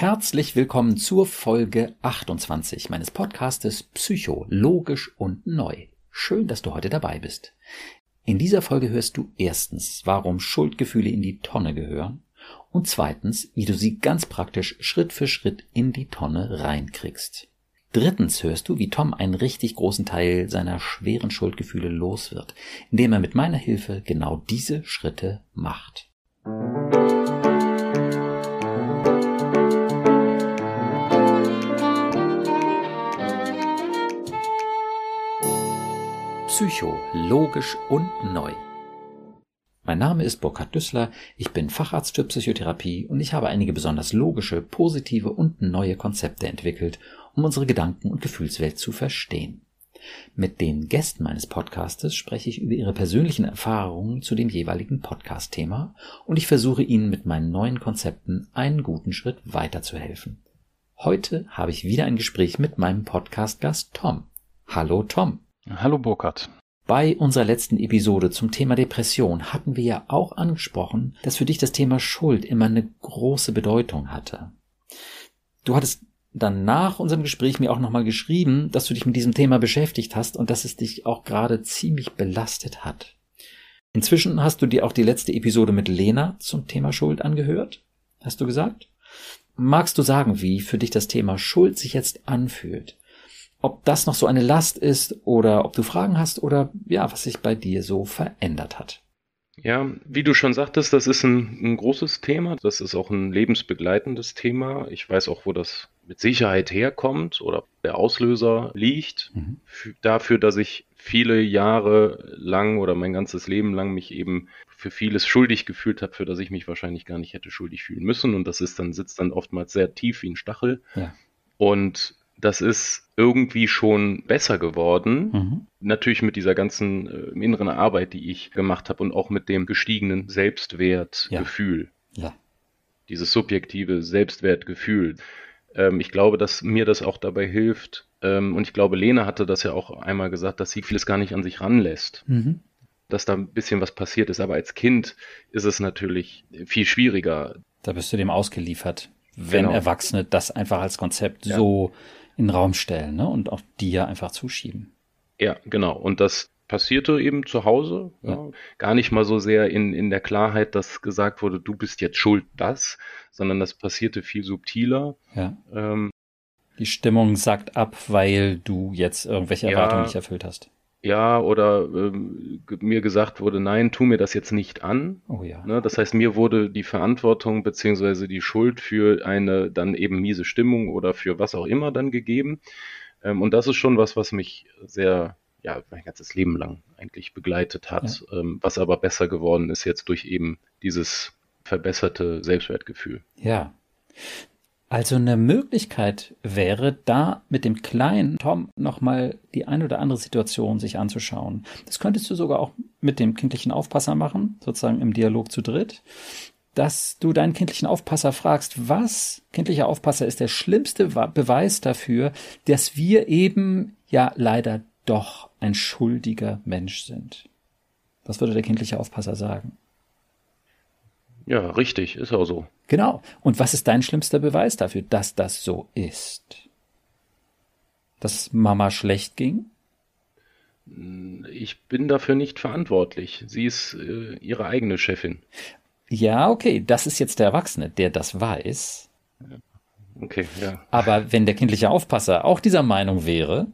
Herzlich willkommen zur Folge 28 meines Podcastes Psycho, logisch und neu. Schön, dass du heute dabei bist. In dieser Folge hörst du erstens, warum Schuldgefühle in die Tonne gehören und zweitens, wie du sie ganz praktisch Schritt für Schritt in die Tonne reinkriegst. Drittens hörst du, wie Tom einen richtig großen Teil seiner schweren Schuldgefühle los wird, indem er mit meiner Hilfe genau diese Schritte macht. Psycho, logisch und neu. Mein Name ist Burkhard Düssler, ich bin Facharzt für Psychotherapie und ich habe einige besonders logische, positive und neue Konzepte entwickelt, um unsere Gedanken- und Gefühlswelt zu verstehen. Mit den Gästen meines Podcastes spreche ich über ihre persönlichen Erfahrungen zu dem jeweiligen Podcast-Thema und ich versuche ihnen mit meinen neuen Konzepten einen guten Schritt weiterzuhelfen. Heute habe ich wieder ein Gespräch mit meinem Podcast-Gast Tom. Hallo Tom. Hallo Burkhard. Bei unserer letzten Episode zum Thema Depression hatten wir ja auch angesprochen, dass für dich das Thema Schuld immer eine große Bedeutung hatte. Du hattest dann nach unserem Gespräch mir auch nochmal geschrieben, dass du dich mit diesem Thema beschäftigt hast und dass es dich auch gerade ziemlich belastet hat. Inzwischen hast du dir auch die letzte Episode mit Lena zum Thema Schuld angehört, hast du gesagt? Magst du sagen, wie für dich das Thema Schuld sich jetzt anfühlt? Ob das noch so eine Last ist oder ob du Fragen hast oder ja, was sich bei dir so verändert hat. Ja, wie du schon sagtest, das ist ein, ein, großes Thema. Das ist auch ein lebensbegleitendes Thema. Ich weiß auch, wo das mit Sicherheit herkommt oder der Auslöser liegt. Mhm. Dafür, dass ich viele Jahre lang oder mein ganzes Leben lang mich eben für vieles schuldig gefühlt habe, für das ich mich wahrscheinlich gar nicht hätte schuldig fühlen müssen. Und das ist dann, sitzt dann oftmals sehr tief wie ein Stachel. Ja. Und das ist irgendwie schon besser geworden. Mhm. Natürlich mit dieser ganzen äh, inneren Arbeit, die ich gemacht habe und auch mit dem gestiegenen Selbstwertgefühl. Ja. ja. Dieses subjektive Selbstwertgefühl. Ähm, ich glaube, dass mir das auch dabei hilft. Ähm, und ich glaube, Lena hatte das ja auch einmal gesagt, dass sie vieles gar nicht an sich ranlässt. Mhm. Dass da ein bisschen was passiert ist. Aber als Kind ist es natürlich viel schwieriger. Da bist du dem ausgeliefert, wenn genau. Erwachsene das einfach als Konzept ja. so in den Raum stellen ne? und auch dir einfach zuschieben. Ja, genau. Und das passierte eben zu Hause. Ja. Ja. Gar nicht mal so sehr in, in der Klarheit, dass gesagt wurde, du bist jetzt schuld, das, sondern das passierte viel subtiler. Ja. Ähm, Die Stimmung sagt ab, weil du jetzt irgendwelche Erwartungen ja, nicht erfüllt hast ja, oder ähm, mir gesagt wurde, nein, tu mir das jetzt nicht an. Oh ja. Ne, das heißt, mir wurde die Verantwortung beziehungsweise die Schuld für eine dann eben miese Stimmung oder für was auch immer dann gegeben. Ähm, und das ist schon was, was mich sehr, ja, mein ganzes Leben lang eigentlich begleitet hat, ja. ähm, was aber besser geworden ist jetzt durch eben dieses verbesserte Selbstwertgefühl. Ja. Also eine Möglichkeit wäre, da mit dem kleinen Tom nochmal die ein oder andere Situation sich anzuschauen. Das könntest du sogar auch mit dem kindlichen Aufpasser machen, sozusagen im Dialog zu dritt, dass du deinen kindlichen Aufpasser fragst, was, kindlicher Aufpasser, ist der schlimmste Beweis dafür, dass wir eben ja leider doch ein schuldiger Mensch sind. Was würde der kindliche Aufpasser sagen? Ja, richtig, ist auch so. Genau. Und was ist dein schlimmster Beweis dafür, dass das so ist? Dass Mama schlecht ging? Ich bin dafür nicht verantwortlich. Sie ist äh, ihre eigene Chefin. Ja, okay, das ist jetzt der Erwachsene, der das weiß. Okay, ja. Aber wenn der kindliche Aufpasser auch dieser Meinung wäre,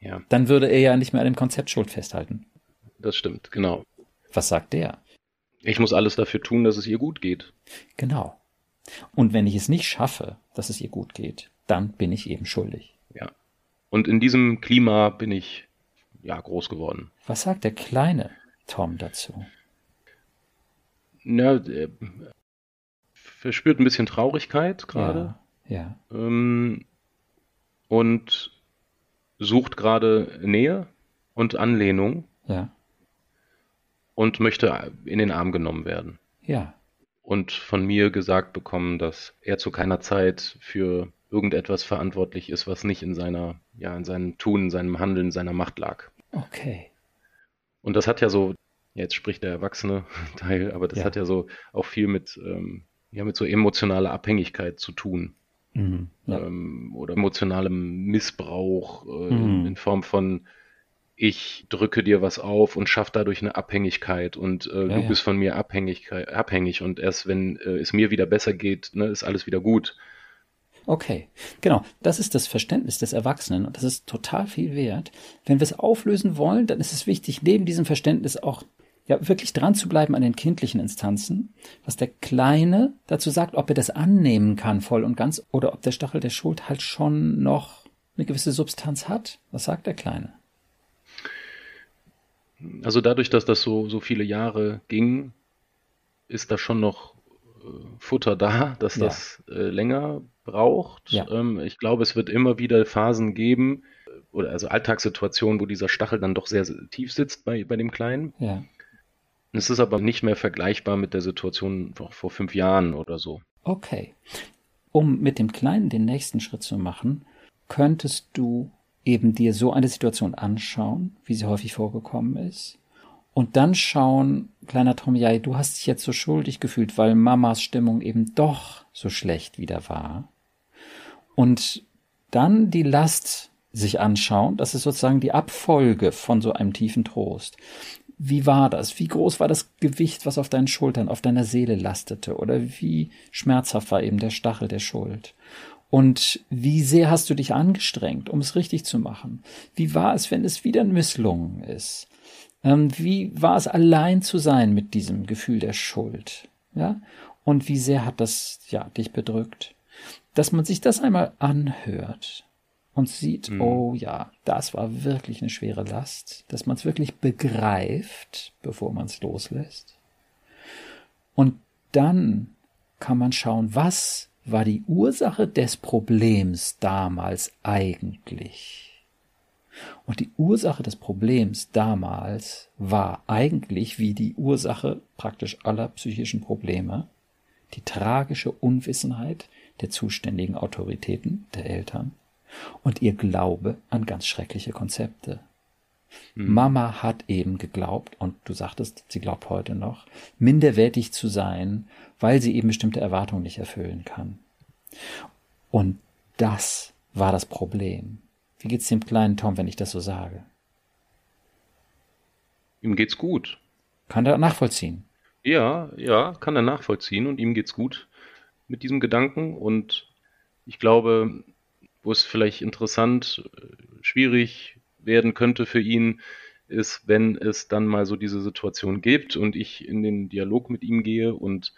ja. dann würde er ja nicht mehr an dem Konzept Schuld festhalten. Das stimmt, genau. Was sagt der? Ich muss alles dafür tun, dass es ihr gut geht. Genau. Und wenn ich es nicht schaffe, dass es ihr gut geht, dann bin ich eben schuldig. Ja. Und in diesem Klima bin ich ja groß geworden. Was sagt der kleine Tom dazu? Na, er verspürt ein bisschen Traurigkeit gerade. Ja. ja. Ähm, und sucht gerade Nähe und Anlehnung. Ja und möchte in den Arm genommen werden. Ja. Und von mir gesagt bekommen, dass er zu keiner Zeit für irgendetwas verantwortlich ist, was nicht in seiner, ja, in seinem Tun, in seinem Handeln, in seiner Macht lag. Okay. Und das hat ja so, jetzt spricht der erwachsene Teil, aber das ja. hat ja so auch viel mit, ähm, ja, mit so emotionaler Abhängigkeit zu tun. Mhm, ja. ähm, oder emotionalem Missbrauch äh, mhm. in Form von ich drücke dir was auf und schaffe dadurch eine Abhängigkeit und äh, ja, du ja. bist von mir abhängig, abhängig und erst wenn äh, es mir wieder besser geht, ne, ist alles wieder gut. Okay, genau. Das ist das Verständnis des Erwachsenen und das ist total viel wert. Wenn wir es auflösen wollen, dann ist es wichtig, neben diesem Verständnis auch ja wirklich dran zu bleiben an den kindlichen Instanzen, was der Kleine dazu sagt, ob er das annehmen kann voll und ganz oder ob der Stachel der Schuld halt schon noch eine gewisse Substanz hat. Was sagt der Kleine? Also dadurch, dass das so, so viele Jahre ging, ist da schon noch äh, Futter da, dass ja. das äh, länger braucht. Ja. Ähm, ich glaube, es wird immer wieder Phasen geben, äh, oder also Alltagssituationen, wo dieser Stachel dann doch sehr, sehr tief sitzt bei, bei dem Kleinen. Ja. Es ist aber nicht mehr vergleichbar mit der Situation vor fünf Jahren oder so. Okay. Um mit dem Kleinen den nächsten Schritt zu machen, könntest du eben dir so eine Situation anschauen, wie sie häufig vorgekommen ist, und dann schauen, kleiner Tom, ja, du hast dich jetzt so schuldig gefühlt, weil Mamas Stimmung eben doch so schlecht wieder war. Und dann die Last sich anschauen, das ist sozusagen die Abfolge von so einem tiefen Trost. Wie war das? Wie groß war das Gewicht, was auf deinen Schultern, auf deiner Seele lastete? Oder wie schmerzhaft war eben der Stachel der Schuld? Und wie sehr hast du dich angestrengt, um es richtig zu machen? Wie war es, wenn es wieder misslungen ist? Ähm, wie war es, allein zu sein mit diesem Gefühl der Schuld? Ja? Und wie sehr hat das, ja, dich bedrückt? Dass man sich das einmal anhört und sieht, mhm. oh ja, das war wirklich eine schwere Last, dass man es wirklich begreift, bevor man es loslässt. Und dann kann man schauen, was war die Ursache des Problems damals eigentlich? Und die Ursache des Problems damals war eigentlich wie die Ursache praktisch aller psychischen Probleme, die tragische Unwissenheit der zuständigen Autoritäten, der Eltern, und ihr Glaube an ganz schreckliche Konzepte. Mhm. Mama hat eben geglaubt, und du sagtest, sie glaubt heute noch, minderwertig zu sein, weil sie eben bestimmte Erwartungen nicht erfüllen kann. Und das war das Problem. Wie geht's dem kleinen Tom, wenn ich das so sage? Ihm geht's gut. Kann er nachvollziehen? Ja, ja, kann er nachvollziehen und ihm geht's gut mit diesem Gedanken und ich glaube, wo es vielleicht interessant, äh, schwierig werden könnte für ihn, ist, wenn es dann mal so diese Situation gibt und ich in den Dialog mit ihm gehe und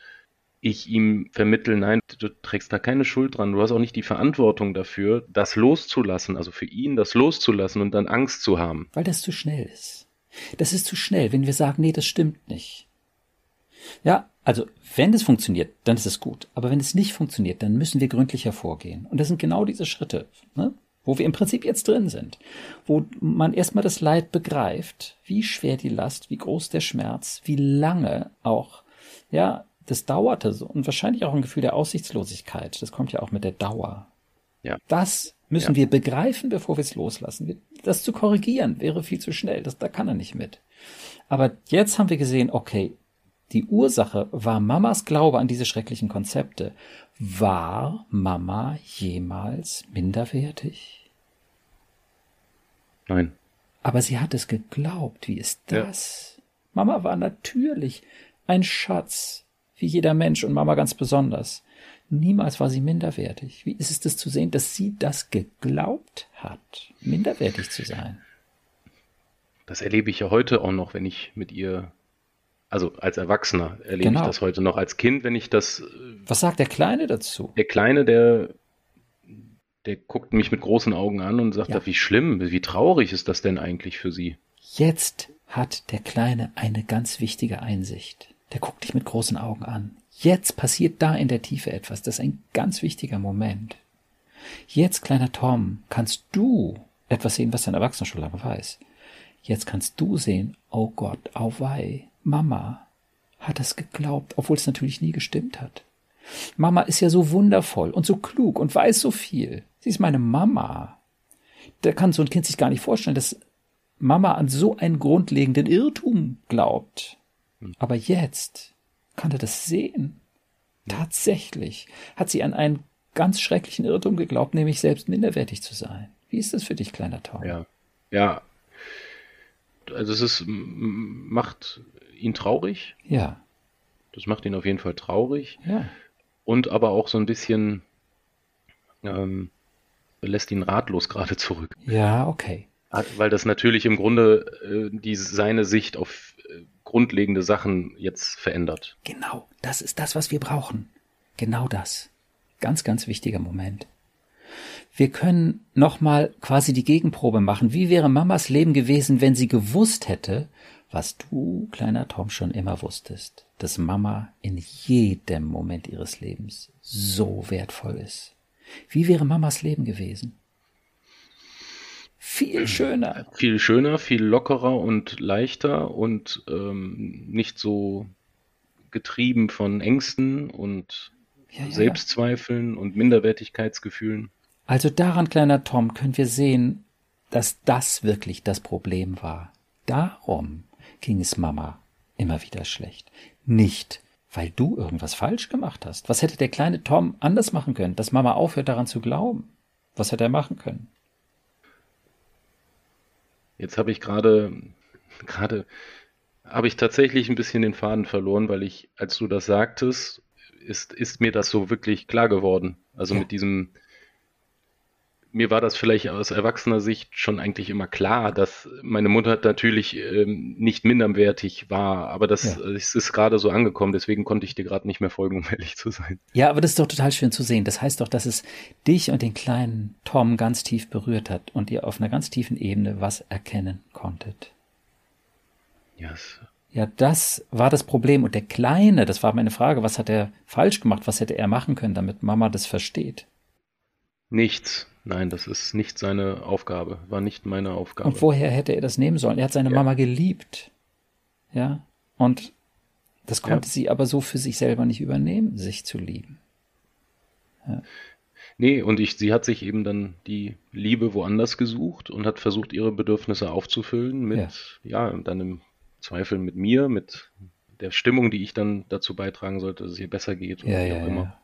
ich ihm vermittle, nein, du trägst da keine Schuld dran, du hast auch nicht die Verantwortung dafür, das loszulassen, also für ihn das loszulassen und dann Angst zu haben. Weil das zu schnell ist. Das ist zu schnell, wenn wir sagen, nee, das stimmt nicht. Ja, also wenn es funktioniert, dann ist es gut. Aber wenn es nicht funktioniert, dann müssen wir gründlicher vorgehen. Und das sind genau diese Schritte. Ne? Wo wir im Prinzip jetzt drin sind, wo man erstmal das Leid begreift, wie schwer die Last, wie groß der Schmerz, wie lange auch, ja, das dauerte so und wahrscheinlich auch ein Gefühl der Aussichtslosigkeit. Das kommt ja auch mit der Dauer. Ja. Das müssen ja. wir begreifen, bevor wir es loslassen. Das zu korrigieren wäre viel zu schnell. Das, da kann er nicht mit. Aber jetzt haben wir gesehen, okay, die Ursache war Mamas Glaube an diese schrecklichen Konzepte. War Mama jemals minderwertig? Nein. Aber sie hat es geglaubt. Wie ist das? Ja. Mama war natürlich ein Schatz, wie jeder Mensch und Mama ganz besonders. Niemals war sie minderwertig. Wie ist es das zu sehen, dass sie das geglaubt hat, minderwertig zu sein? Das erlebe ich ja heute auch noch, wenn ich mit ihr also als Erwachsener erlebe genau. ich das heute noch. Als Kind, wenn ich das. Äh, Was sagt der Kleine dazu? Der Kleine, der, der guckt mich mit großen Augen an und sagt, ja. wie schlimm, wie traurig ist das denn eigentlich für sie? Jetzt hat der Kleine eine ganz wichtige Einsicht. Der guckt dich mit großen Augen an. Jetzt passiert da in der Tiefe etwas. Das ist ein ganz wichtiger Moment. Jetzt, kleiner Tom, kannst du etwas sehen, was dein Erwachsener schon lange weiß. Jetzt kannst du sehen, oh Gott, auweih, Mama hat es geglaubt, obwohl es natürlich nie gestimmt hat. Mama ist ja so wundervoll und so klug und weiß so viel. Sie ist meine Mama. Da kann so ein Kind sich gar nicht vorstellen, dass Mama an so einen grundlegenden Irrtum glaubt. Hm. Aber jetzt kann er das sehen. Tatsächlich hat sie an ein ganz schrecklichen Irrtum geglaubt, nämlich selbst minderwertig zu sein. Wie ist das für dich, kleiner Tom? Ja, ja. Also es ist, macht ihn traurig. Ja. Das macht ihn auf jeden Fall traurig. Ja. Und aber auch so ein bisschen ähm, lässt ihn ratlos gerade zurück. Ja, okay. Weil das natürlich im Grunde äh, die, seine Sicht auf äh, grundlegende Sachen jetzt verändert. Genau, das ist das, was wir brauchen. Genau das. Ganz, ganz wichtiger Moment. Wir können nochmal quasi die Gegenprobe machen. Wie wäre Mamas Leben gewesen, wenn sie gewusst hätte, was du, kleiner Tom, schon immer wusstest, dass Mama in jedem Moment ihres Lebens so wertvoll ist? Wie wäre Mamas Leben gewesen? Viel schöner. Viel schöner, viel lockerer und leichter und ähm, nicht so getrieben von Ängsten und ja, ja, Selbstzweifeln ja. und Minderwertigkeitsgefühlen. Also daran, kleiner Tom, können wir sehen, dass das wirklich das Problem war. Darum ging es Mama immer wieder schlecht. Nicht, weil du irgendwas falsch gemacht hast. Was hätte der kleine Tom anders machen können, dass Mama aufhört daran zu glauben? Was hätte er machen können? Jetzt habe ich gerade, gerade, habe ich tatsächlich ein bisschen den Faden verloren, weil ich, als du das sagtest, ist, ist mir das so wirklich klar geworden. Also ja. mit diesem, mir war das vielleicht aus erwachsener Sicht schon eigentlich immer klar, dass meine Mutter natürlich ähm, nicht minderwertig war, aber das, ja. es ist gerade so angekommen, deswegen konnte ich dir gerade nicht mehr folgen, um ehrlich zu sein. Ja, aber das ist doch total schön zu sehen. Das heißt doch, dass es dich und den kleinen Tom ganz tief berührt hat und ihr auf einer ganz tiefen Ebene was erkennen konntet. Yes. Ja, das war das Problem. Und der Kleine, das war meine Frage, was hat er falsch gemacht? Was hätte er machen können, damit Mama das versteht? Nichts. Nein, das ist nicht seine Aufgabe, war nicht meine Aufgabe. Und woher hätte er das nehmen sollen? Er hat seine ja. Mama geliebt. Ja. Und das konnte ja. sie aber so für sich selber nicht übernehmen, sich zu lieben. Ja. Nee, und ich, sie hat sich eben dann die Liebe woanders gesucht und hat versucht, ihre Bedürfnisse aufzufüllen mit, ja, ja dann im Zweifel mit mir, mit der Stimmung, die ich dann dazu beitragen sollte, dass es ihr besser geht und ja, wie auch immer.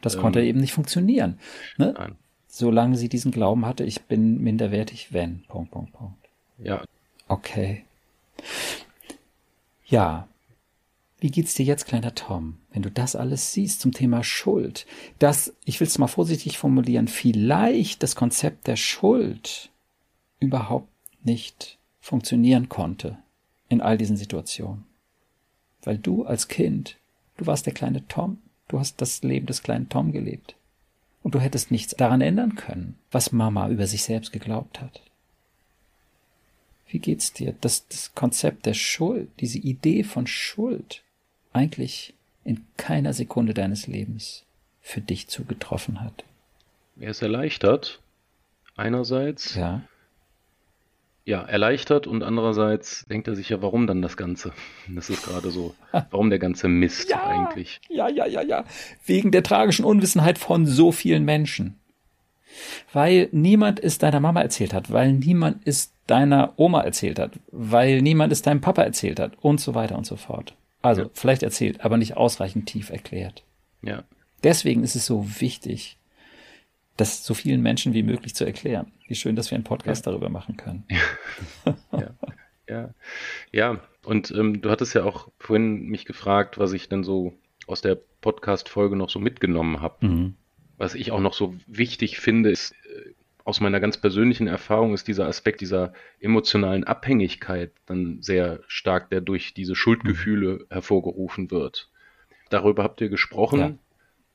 Das ähm, konnte eben nicht funktionieren. Ne? Nein solange sie diesen Glauben hatte, ich bin minderwertig, wenn. Punkt, Punkt, Punkt. Ja. Okay. Ja. Wie geht's dir jetzt, kleiner Tom, wenn du das alles siehst zum Thema Schuld? Dass, ich will es mal vorsichtig formulieren, vielleicht das Konzept der Schuld überhaupt nicht funktionieren konnte in all diesen Situationen. Weil du als Kind, du warst der kleine Tom, du hast das Leben des kleinen Tom gelebt. Und du hättest nichts daran ändern können, was Mama über sich selbst geglaubt hat. Wie geht's dir, dass das Konzept der Schuld, diese Idee von Schuld, eigentlich in keiner Sekunde deines Lebens für dich zugetroffen hat? Er ist erleichtert. Einerseits. Ja ja, erleichtert und andererseits denkt er sich ja, warum dann das Ganze? Das ist gerade so, warum der ganze Mist ja, eigentlich? Ja, ja, ja, ja. Wegen der tragischen Unwissenheit von so vielen Menschen. Weil niemand es deiner Mama erzählt hat, weil niemand es deiner Oma erzählt hat, weil niemand es deinem Papa erzählt hat und so weiter und so fort. Also ja. vielleicht erzählt, aber nicht ausreichend tief erklärt. Ja. Deswegen ist es so wichtig, das so vielen Menschen wie möglich zu erklären. Wie schön, dass wir einen Podcast ja. darüber machen können. ja, ja, ja. Und ähm, du hattest ja auch vorhin mich gefragt, was ich denn so aus der Podcast-Folge noch so mitgenommen habe. Mhm. Was ich auch noch so wichtig finde, ist äh, aus meiner ganz persönlichen Erfahrung ist dieser Aspekt dieser emotionalen Abhängigkeit dann sehr stark, der durch diese Schuldgefühle mhm. hervorgerufen wird. Darüber habt ihr gesprochen. Ja.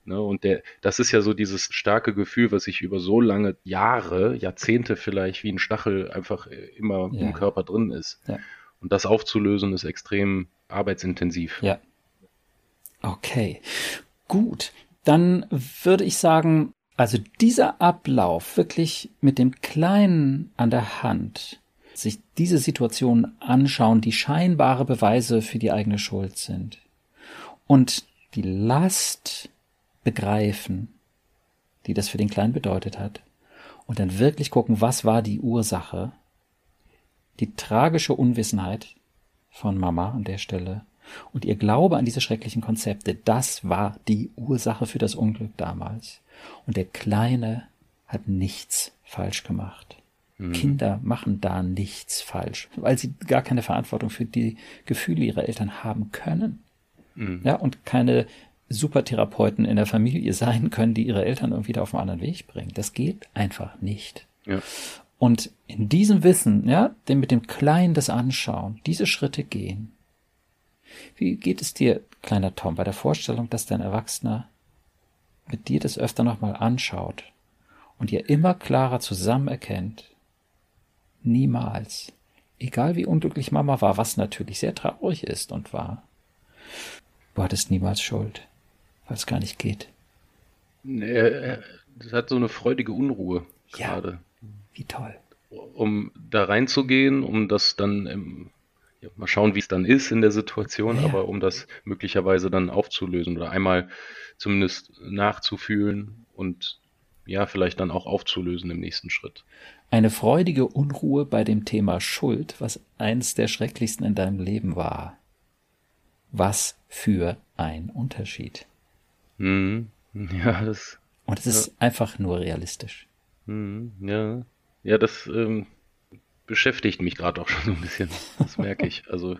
Ne? Und der, das ist ja so dieses starke Gefühl, was sich über so lange Jahre, Jahrzehnte vielleicht wie ein Stachel einfach äh, immer ja. im Körper drin ist. Ja. Und das aufzulösen ist extrem arbeitsintensiv. Ja. Okay. Gut. Dann würde ich sagen, also dieser Ablauf wirklich mit dem Kleinen an der Hand, sich diese Situationen anschauen, die scheinbare Beweise für die eigene Schuld sind. Und die Last begreifen, die das für den Kleinen bedeutet hat, und dann wirklich gucken, was war die Ursache, die tragische Unwissenheit von Mama an der Stelle Und ihr Glaube an diese schrecklichen Konzepte, das war die Ursache für das Unglück damals. Und der Kleine hat nichts falsch gemacht. Mhm. Kinder machen da nichts falsch, weil sie gar keine Verantwortung für die Gefühle ihrer Eltern haben können. Mhm. Ja, und keine Supertherapeuten in der Familie sein können, die ihre Eltern irgendwie da auf einen anderen Weg bringen. Das geht einfach nicht. Ja. Und in diesem Wissen, ja, dem mit dem Kleinen das anschauen, diese Schritte gehen. Wie geht es dir, kleiner Tom, bei der Vorstellung, dass dein Erwachsener mit dir das öfter nochmal anschaut und ihr immer klarer zusammen erkennt, niemals, egal wie unglücklich Mama war, was natürlich sehr traurig ist und war, du hattest niemals Schuld, weil es gar nicht geht. Das hat so eine freudige Unruhe gerade. Ja, wie toll. Um da reinzugehen, um das dann im, ja, mal schauen, wie es dann ist in der Situation, ja. aber um das möglicherweise dann aufzulösen oder einmal zumindest nachzufühlen und ja, vielleicht dann auch aufzulösen im nächsten Schritt. Eine freudige Unruhe bei dem Thema Schuld, was eins der schrecklichsten in deinem Leben war. Was für ein Unterschied. Mhm. Ja, das. Und es ist einfach nur realistisch. Mhm. Ja. Ja, das ähm, beschäftigt mich gerade auch schon so ein bisschen. Das merke ich. Also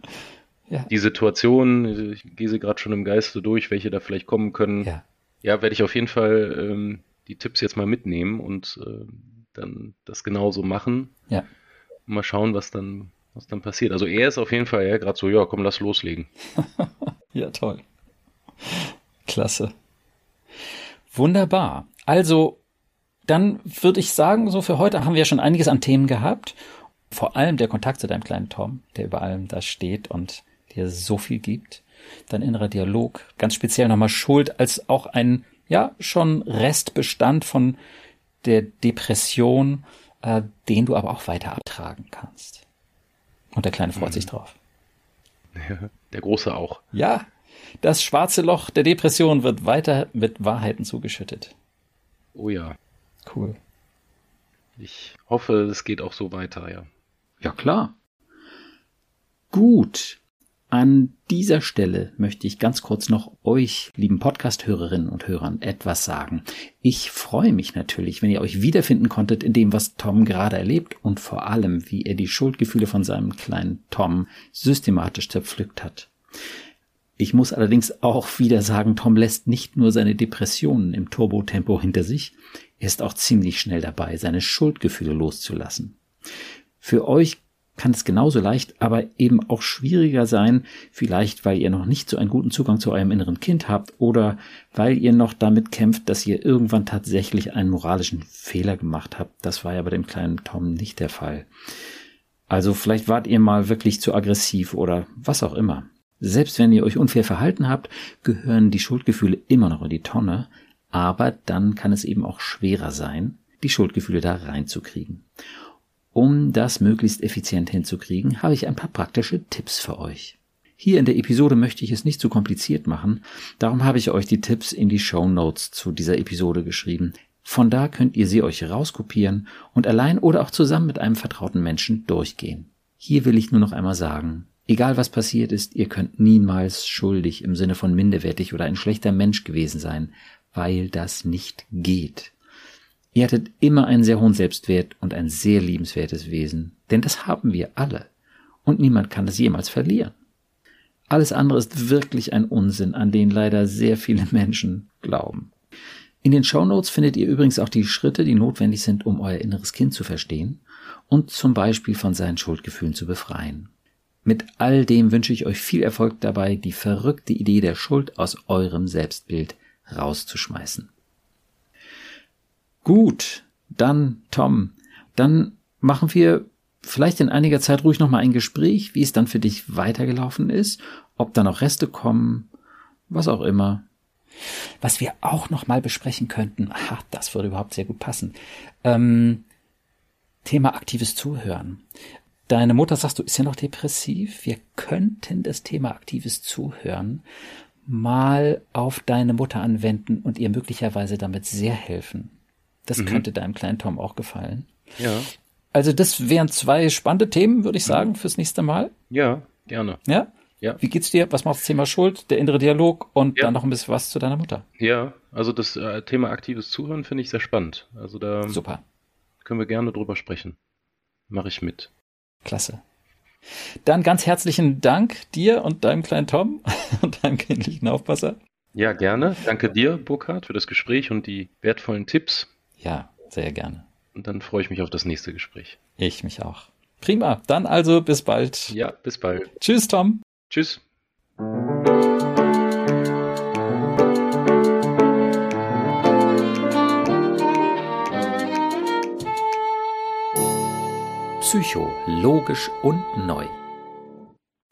ja. die Situation, ich gehe sie gerade schon im Geiste durch, welche da vielleicht kommen können. Ja, ja werde ich auf jeden Fall ähm, die Tipps jetzt mal mitnehmen und äh, dann das genauso machen. Ja. Und mal schauen, was dann, was dann passiert. Also er ist auf jeden Fall ja gerade so, ja, komm, lass loslegen. ja, toll. Klasse. Wunderbar. Also, dann würde ich sagen, so für heute haben wir schon einiges an Themen gehabt. Vor allem der Kontakt zu deinem kleinen Tom, der über allem da steht und dir so viel gibt. Dein innerer Dialog, ganz speziell nochmal Schuld als auch ein, ja, schon Restbestand von der Depression, äh, den du aber auch weiter abtragen kannst. Und der Kleine freut mhm. sich drauf. Ja, der Große auch. Ja, das schwarze Loch der Depression wird weiter mit Wahrheiten zugeschüttet. Oh ja. Cool. Ich hoffe, es geht auch so weiter, ja. Ja, klar. Gut. An dieser Stelle möchte ich ganz kurz noch euch, lieben Podcast-Hörerinnen und Hörern, etwas sagen. Ich freue mich natürlich, wenn ihr euch wiederfinden konntet in dem, was Tom gerade erlebt und vor allem, wie er die Schuldgefühle von seinem kleinen Tom systematisch zerpflückt hat. Ich muss allerdings auch wieder sagen, Tom lässt nicht nur seine Depressionen im Turbotempo hinter sich, er ist auch ziemlich schnell dabei, seine Schuldgefühle loszulassen. Für euch kann es genauso leicht, aber eben auch schwieriger sein, vielleicht weil ihr noch nicht so einen guten Zugang zu eurem inneren Kind habt oder weil ihr noch damit kämpft, dass ihr irgendwann tatsächlich einen moralischen Fehler gemacht habt. Das war ja bei dem kleinen Tom nicht der Fall. Also vielleicht wart ihr mal wirklich zu aggressiv oder was auch immer. Selbst wenn ihr euch unfair verhalten habt, gehören die Schuldgefühle immer noch in die Tonne, aber dann kann es eben auch schwerer sein, die Schuldgefühle da reinzukriegen. Um das möglichst effizient hinzukriegen, habe ich ein paar praktische Tipps für euch. Hier in der Episode möchte ich es nicht zu kompliziert machen, darum habe ich euch die Tipps in die Show Notes zu dieser Episode geschrieben. Von da könnt ihr sie euch rauskopieren und allein oder auch zusammen mit einem vertrauten Menschen durchgehen. Hier will ich nur noch einmal sagen, egal was passiert ist, ihr könnt niemals schuldig im Sinne von minderwertig oder ein schlechter Mensch gewesen sein, weil das nicht geht. Ihr hattet immer einen sehr hohen Selbstwert und ein sehr liebenswertes Wesen, denn das haben wir alle. Und niemand kann das jemals verlieren. Alles andere ist wirklich ein Unsinn, an den leider sehr viele Menschen glauben. In den Show Notes findet ihr übrigens auch die Schritte, die notwendig sind, um euer inneres Kind zu verstehen und zum Beispiel von seinen Schuldgefühlen zu befreien. Mit all dem wünsche ich euch viel Erfolg dabei, die verrückte Idee der Schuld aus eurem Selbstbild rauszuschmeißen. Gut, dann Tom, dann machen wir vielleicht in einiger Zeit ruhig nochmal ein Gespräch, wie es dann für dich weitergelaufen ist, ob da noch Reste kommen, was auch immer. Was wir auch nochmal besprechen könnten, aha, das würde überhaupt sehr gut passen. Ähm, Thema aktives Zuhören. Deine Mutter, sagst du, ist ja noch depressiv. Wir könnten das Thema aktives Zuhören mal auf deine Mutter anwenden und ihr möglicherweise damit sehr helfen. Das mhm. könnte deinem kleinen Tom auch gefallen. Ja. Also das wären zwei spannende Themen, würde ich sagen, fürs nächste Mal. Ja, gerne. Ja. Ja. Wie geht's dir? Was macht das Thema Schuld, der innere Dialog und ja. dann noch ein bisschen was zu deiner Mutter? Ja, also das äh, Thema aktives Zuhören finde ich sehr spannend. Also da Super. können wir gerne drüber sprechen. Mache ich mit. Klasse. Dann ganz herzlichen Dank dir und deinem kleinen Tom und deinem kindlichen Aufpasser. Ja, gerne. Danke dir, Burkhard, für das Gespräch und die wertvollen Tipps. Ja, sehr gerne. Und dann freue ich mich auf das nächste Gespräch. Ich mich auch. Prima. Dann also bis bald. Ja, bis bald. Tschüss, Tom. Tschüss. Psycho, logisch und neu.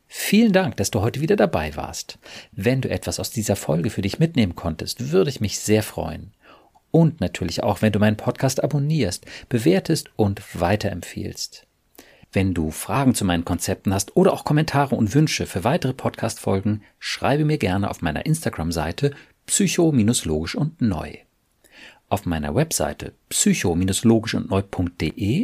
Vielen Dank, dass du heute wieder dabei warst. Wenn du etwas aus dieser Folge für dich mitnehmen konntest, würde ich mich sehr freuen. Und natürlich auch, wenn du meinen Podcast abonnierst, bewertest und weiterempfiehlst. Wenn du Fragen zu meinen Konzepten hast oder auch Kommentare und Wünsche für weitere Podcast-Folgen, schreibe mir gerne auf meiner Instagram-Seite psycho-logisch und neu. Auf meiner Webseite psycho-logisch und neu.de,